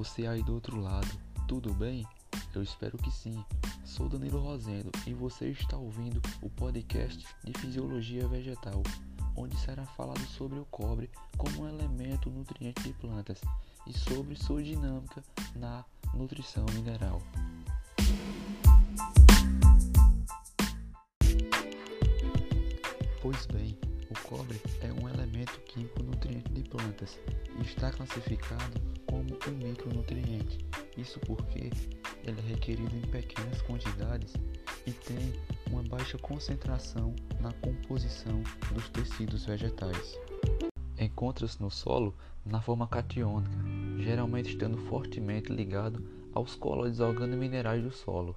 você aí do outro lado, tudo bem? Eu espero que sim. Sou Danilo Rosendo e você está ouvindo o podcast de Fisiologia Vegetal, onde será falado sobre o cobre como um elemento nutriente de plantas e sobre sua dinâmica na nutrição mineral. Pois bem, o cobre é um elemento químico nutriente de plantas e está classificado como um micronutriente. Isso porque ele é requerido em pequenas quantidades e tem uma baixa concentração na composição dos tecidos vegetais. Encontra-se no solo na forma catiônica, geralmente estando fortemente ligado aos colóides organominerais do solo.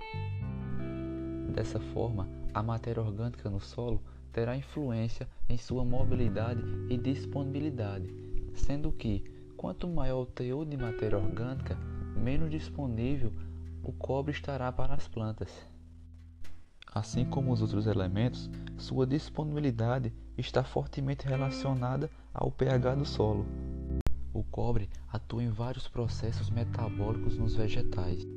Dessa forma, a matéria orgânica no solo terá influência em sua mobilidade e disponibilidade, sendo que quanto maior o teor de matéria orgânica, menos disponível o cobre estará para as plantas. Assim como os outros elementos, sua disponibilidade está fortemente relacionada ao pH do solo. O cobre atua em vários processos metabólicos nos vegetais.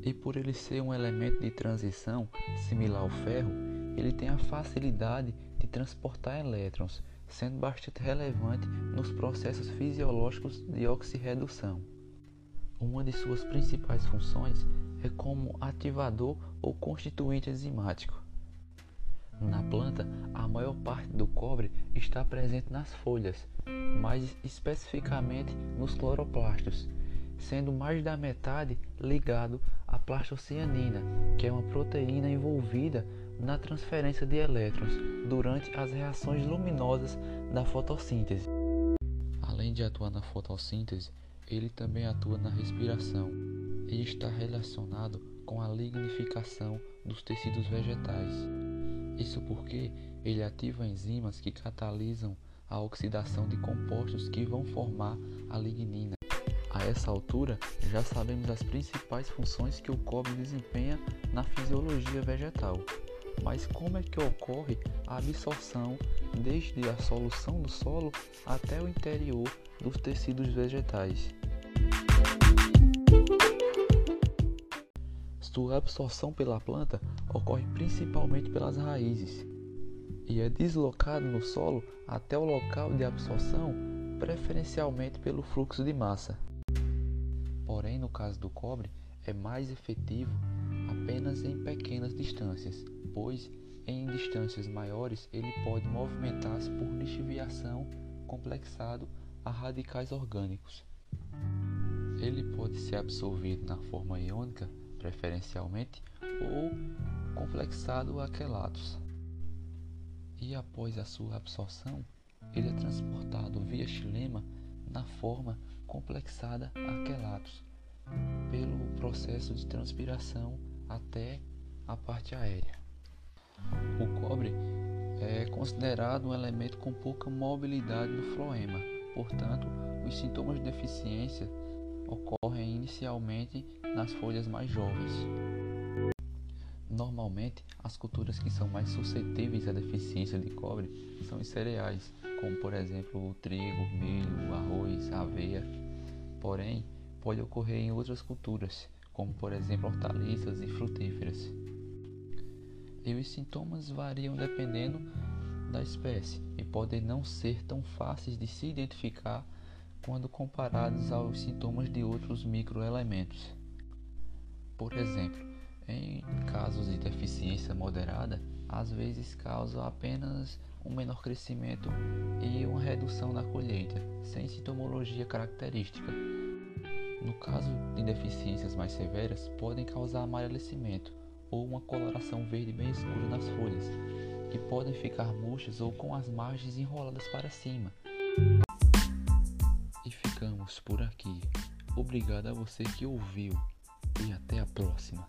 E por ele ser um elemento de transição similar ao ferro, ele tem a facilidade de transportar elétrons, sendo bastante relevante nos processos fisiológicos de oxirredução. Uma de suas principais funções é como ativador ou constituinte enzimático. Na planta, a maior parte do cobre está presente nas folhas, mais especificamente nos cloroplastos, sendo mais da metade ligado à plastocianina, que é uma proteína envolvida na transferência de elétrons durante as reações luminosas da fotossíntese. Além de atuar na fotossíntese, ele também atua na respiração e está relacionado com a lignificação dos tecidos vegetais. Isso porque ele ativa enzimas que catalisam a oxidação de compostos que vão formar a lignina. A essa altura, já sabemos as principais funções que o cobre desempenha na fisiologia vegetal. Mas como é que ocorre a absorção desde a solução do solo até o interior dos tecidos vegetais? Sua absorção pela planta ocorre principalmente pelas raízes e é deslocado no solo até o local de absorção, preferencialmente pelo fluxo de massa. Porém, no caso do cobre, é mais efetivo apenas em pequenas distâncias, pois em distâncias maiores ele pode movimentar-se por lixiviação complexado a radicais orgânicos. Ele pode ser absorvido na forma iônica, preferencialmente, ou complexado a quelatos. E após a sua absorção, ele é transportado via xilema na forma complexada a quelatos, pelo processo de transpiração até a parte aérea. O cobre é considerado um elemento com pouca mobilidade no floema, portanto, os sintomas de deficiência ocorrem inicialmente nas folhas mais jovens. Normalmente, as culturas que são mais suscetíveis à deficiência de cobre são os cereais, como por exemplo o trigo, milho, arroz, aveia. Porém, pode ocorrer em outras culturas, como por exemplo hortaliças e frutíferas. E os sintomas variam dependendo da espécie e podem não ser tão fáceis de se identificar quando comparados aos sintomas de outros microelementos. Por exemplo, em casos de deficiência moderada, às vezes causa apenas um menor crescimento e uma redução na colheita, sem sintomologia característica. No caso de deficiências mais severas, podem causar amarelecimento ou uma coloração verde bem escura nas folhas, que podem ficar murchas ou com as margens enroladas para cima. E ficamos por aqui. Obrigado a você que ouviu e até a próxima.